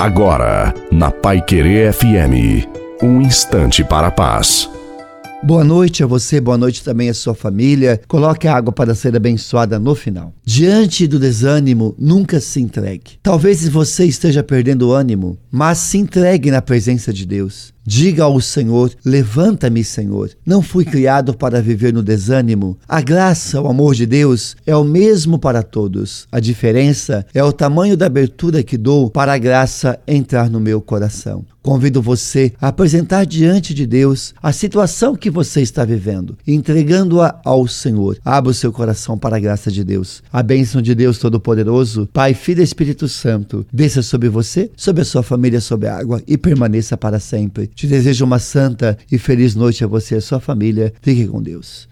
Agora, na Pai Querer FM, um instante para a paz. Boa noite a você, boa noite também à sua família. Coloque a água para ser abençoada no final. Diante do desânimo, nunca se entregue. Talvez você esteja perdendo o ânimo, mas se entregue na presença de Deus. Diga ao Senhor: Levanta-me, Senhor. Não fui criado para viver no desânimo. A graça, o amor de Deus é o mesmo para todos. A diferença é o tamanho da abertura que dou para a graça entrar no meu coração. Convido você a apresentar diante de Deus a situação que você está vivendo, entregando-a ao Senhor. Abra o seu coração para a graça de Deus. A bênção de Deus Todo-Poderoso, Pai, Filho e Espírito Santo, desça sobre você, sobre a sua família, sobre a água e permaneça para sempre. Te desejo uma santa e feliz noite a você e a sua família. Fique com Deus.